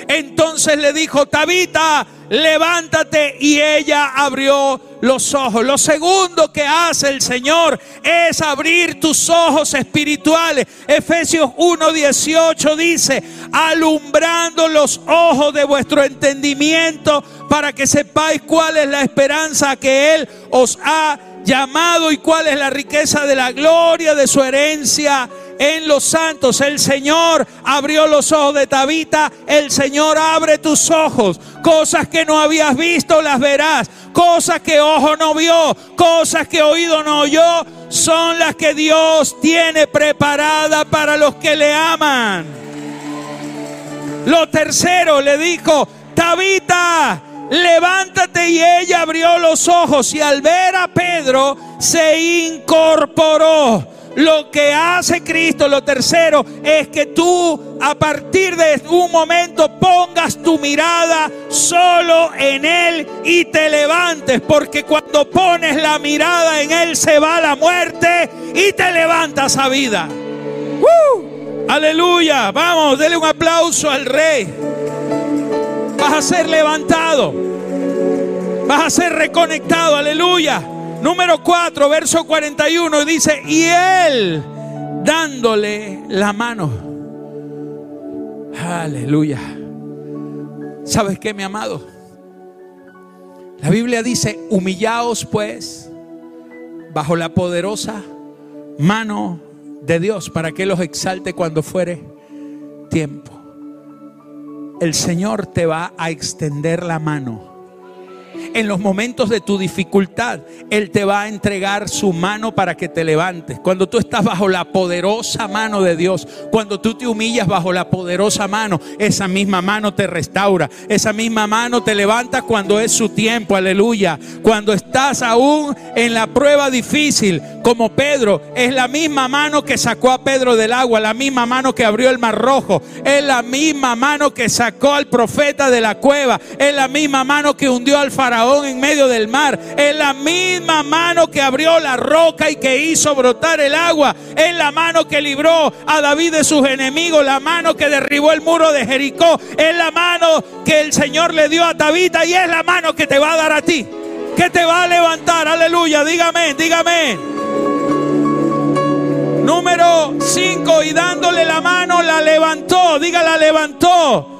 Entonces le dijo, Tabita, levántate y ella abrió los ojos. Lo segundo que hace el Señor es abrir tus ojos espirituales. Efesios 1:18 dice, alumbrando los ojos de vuestro entendimiento para que sepáis cuál es la esperanza que Él os ha llamado y cuál es la riqueza de la gloria de su herencia en los santos. El Señor abrió los ojos de Tabita. El Señor abre tus ojos. Cosas que no habías visto las verás. Cosas que ojo no vio. Cosas que oído no oyó. Son las que Dios tiene preparada para los que le aman. Lo tercero le dijo, Tabita, levántate y ella abrió los ojos y al ver a Pedro se incorporó. Lo que hace Cristo, lo tercero, es que tú a partir de un momento pongas tu mirada solo en Él y te levantes, porque cuando pones la mirada en Él se va la muerte y te levantas a vida. Aleluya, vamos, dele un aplauso al Rey. Vas a ser levantado, vas a ser reconectado, aleluya. Número 4, verso 41 dice, y él dándole la mano. Aleluya. ¿Sabes qué, mi amado? La Biblia dice, humillaos pues bajo la poderosa mano de Dios para que los exalte cuando fuere tiempo. El Señor te va a extender la mano en los momentos de tu dificultad, Él te va a entregar su mano para que te levantes. Cuando tú estás bajo la poderosa mano de Dios, cuando tú te humillas bajo la poderosa mano, esa misma mano te restaura, esa misma mano te levanta cuando es su tiempo, aleluya. Cuando estás aún en la prueba difícil, como Pedro, es la misma mano que sacó a Pedro del agua, la misma mano que abrió el mar rojo, es la misma mano que sacó al profeta de la cueva, es la misma mano que hundió al faraón en medio del mar. Es la misma mano que abrió la roca y que hizo brotar el agua. Es la mano que libró a David de sus enemigos. La mano que derribó el muro de Jericó. Es la mano que el Señor le dio a Tabita y es la mano que te va a dar a ti. Que te va a levantar. Aleluya. Dígame, dígame. Número 5. Y dándole la mano la levantó. Diga, la levantó.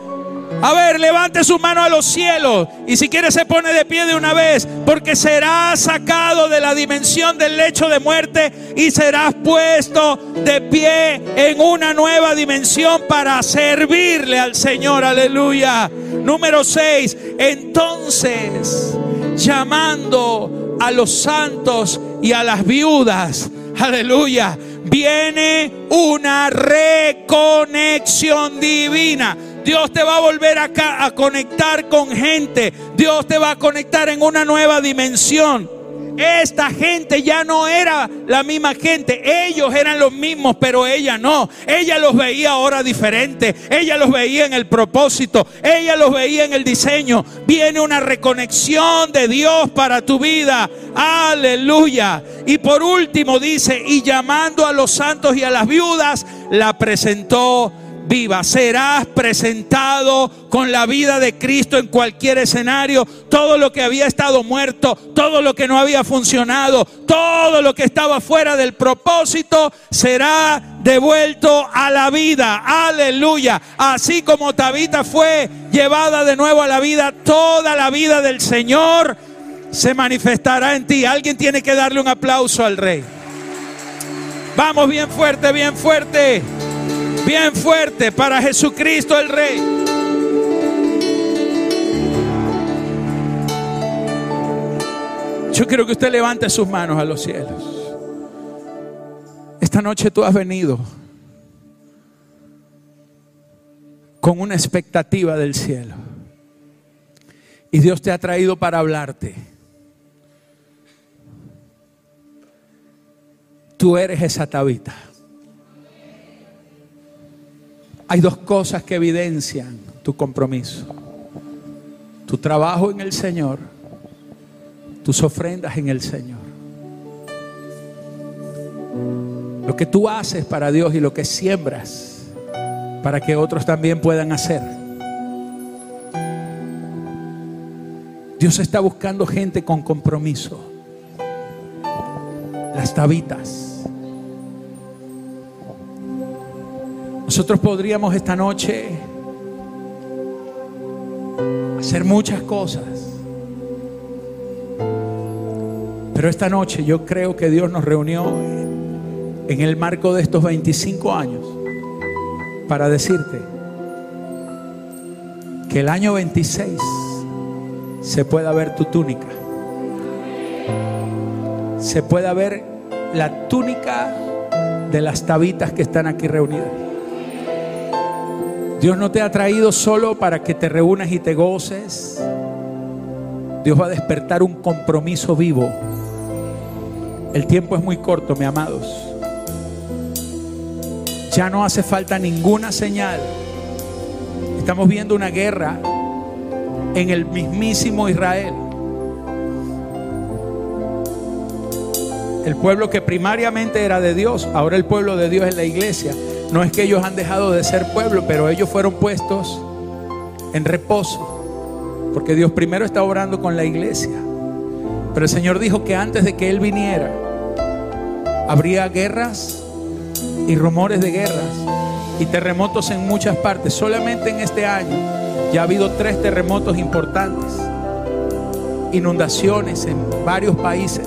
A ver, levante su mano a los cielos. Y si quiere se pone de pie de una vez. Porque será sacado de la dimensión del lecho de muerte y serás puesto de pie en una nueva dimensión para servirle al Señor. Aleluya. Número 6. Entonces, llamando a los santos y a las viudas. Aleluya. Viene una reconexión divina. Dios te va a volver acá a conectar con gente. Dios te va a conectar en una nueva dimensión. Esta gente ya no era la misma gente. Ellos eran los mismos, pero ella no. Ella los veía ahora diferente. Ella los veía en el propósito. Ella los veía en el diseño. Viene una reconexión de Dios para tu vida. Aleluya. Y por último dice, y llamando a los santos y a las viudas, la presentó viva. Serás presentado con la vida de Cristo en cualquier escenario. Todo lo que había estado muerto, todo lo que no había funcionado, todo lo que estaba fuera del propósito, será devuelto a la vida. Aleluya. Así como Tabita fue llevada de nuevo a la vida, toda la vida del Señor se manifestará en ti. Alguien tiene que darle un aplauso al rey. Vamos bien fuerte, bien fuerte. Bien fuerte para Jesucristo el Rey. Yo quiero que usted levante sus manos a los cielos. Esta noche tú has venido con una expectativa del cielo. Y Dios te ha traído para hablarte. Tú eres esa tabita. Hay dos cosas que evidencian tu compromiso. Tu trabajo en el Señor, tus ofrendas en el Señor. Lo que tú haces para Dios y lo que siembras para que otros también puedan hacer. Dios está buscando gente con compromiso. Las tabitas Nosotros podríamos esta noche hacer muchas cosas. Pero esta noche yo creo que Dios nos reunió en el marco de estos 25 años para decirte que el año 26 se pueda ver tu túnica. Se pueda ver la túnica de las tabitas que están aquí reunidas. Dios no te ha traído solo para que te reúnas y te goces. Dios va a despertar un compromiso vivo. El tiempo es muy corto, mi amados. Ya no hace falta ninguna señal. Estamos viendo una guerra en el mismísimo Israel. El pueblo que primariamente era de Dios, ahora el pueblo de Dios es la iglesia. No es que ellos han dejado de ser pueblo, pero ellos fueron puestos en reposo. Porque Dios primero está obrando con la iglesia. Pero el Señor dijo que antes de que Él viniera, habría guerras y rumores de guerras. y terremotos en muchas partes. Solamente en este año ya ha habido tres terremotos importantes, inundaciones en varios países,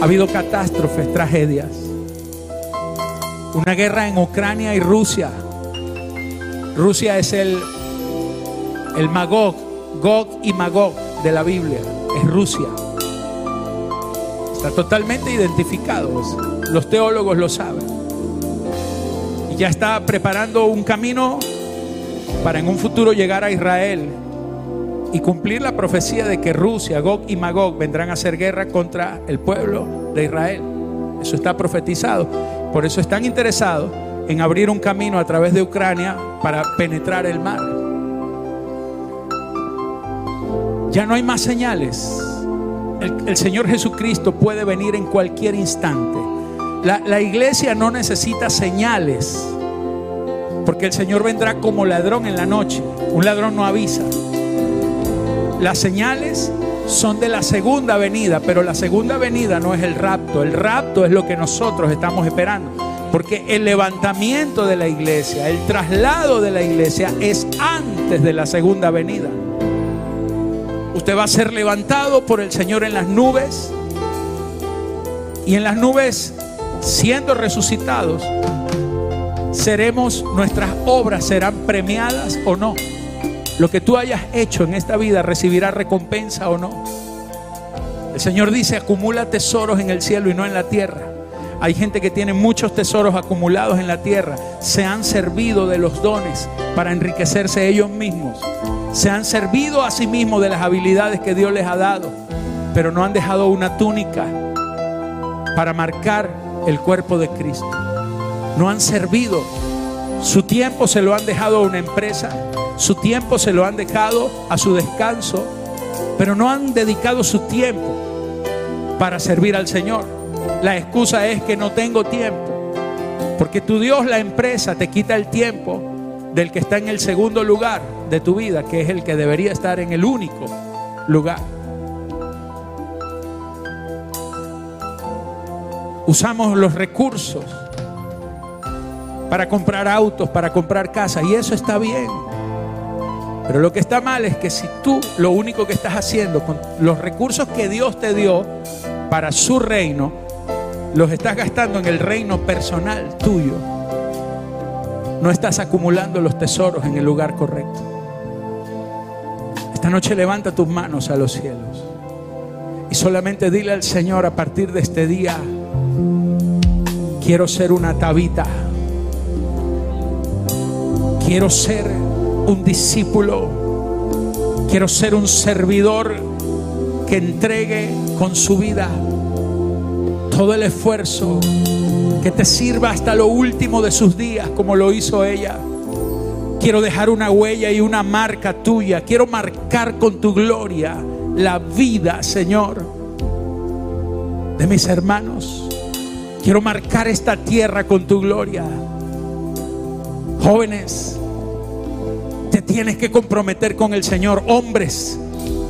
ha habido catástrofes, tragedias, una guerra en Ucrania y Rusia. Rusia es el, el Magog, Gog y Magog de la Biblia, es Rusia. Está totalmente identificado, los teólogos lo saben. Y ya está preparando un camino para en un futuro llegar a Israel y cumplir la profecía de que Rusia, Gog y Magog vendrán a hacer guerra contra el pueblo de Israel. Eso está profetizado. Por eso están interesados en abrir un camino a través de Ucrania para penetrar el mar. Ya no hay más señales. El, Señor Jesucristo puede venir en cualquier instante. La, iglesia no necesita señales, porque el Señor vendrá como ladrón en la noche. Un ladrón no avisa. Las señales son de la segunda venida, pero la segunda venida no es el rapto. El rapto es lo que nosotros estamos esperando. Porque el levantamiento de la iglesia, el traslado de la iglesia es antes de la segunda venida. Usted va a ser levantado por el Señor en las nubes. Y en las nubes, siendo resucitados, seremos, nuestras obras serán premiadas o no. Lo que tú hayas hecho en esta vida recibirá recompensa o no. El Señor dice, acumula tesoros en el cielo y no en la tierra. Hay gente que tiene muchos tesoros acumulados en la tierra. Se han servido de los dones para enriquecerse ellos mismos se han servido a sí mismos de las habilidades que Dios les ha dado, pero no han dejado una túnica para marcar el cuerpo de Cristo. No han servido. Su tiempo se lo han dejado a una empresa, su tiempo se lo han dejado a su descanso, pero no han dedicado su tiempo para servir al Señor. La excusa es que no tengo tiempo, porque tu Dios, la empresa, te quita el tiempo del que está en el segundo lugar de tu vida, que es el que debería estar en el único lugar. Usamos los recursos para comprar autos, para comprar casas, y eso está bien. Pero lo que está mal es que si tú lo único que estás haciendo con los recursos que Dios te dio para su reino, los estás gastando en el reino personal tuyo, no estás acumulando los tesoros en el lugar correcto. Esta noche levanta tus manos a los cielos y solamente dile al Señor a partir de este día, quiero ser una tabita, quiero ser un discípulo, quiero ser un servidor que entregue con su vida todo el esfuerzo, que te sirva hasta lo último de sus días como lo hizo ella. Quiero dejar una huella y una marca tuya. Quiero marcar con tu gloria la vida, Señor, de mis hermanos. Quiero marcar esta tierra con tu gloria. Jóvenes, tienes que comprometer con el Señor. Hombres,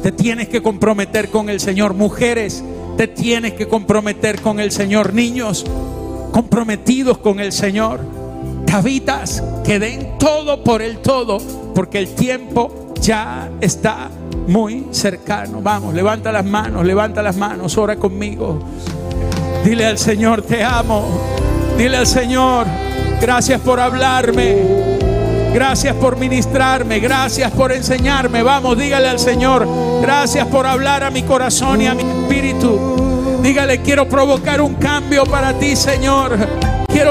te tienes que comprometer con el Señor. Mujeres, te tienes que comprometer con el Señor. Niños, comprometidos con el Señor habitas que den todo por el todo, porque el tiempo ya está muy cercano. Vamos, levanta las manos, levanta las manos, ora conmigo. Dile al Señor, te amo. Dile al Señor, gracias por hablarme. Gracias por ministrarme, gracias por enseñarme. Vamos, dígale al Señor, gracias por hablar a mi corazón y a mi espíritu. Dígale, quiero provocar un cambio para ti, Señor.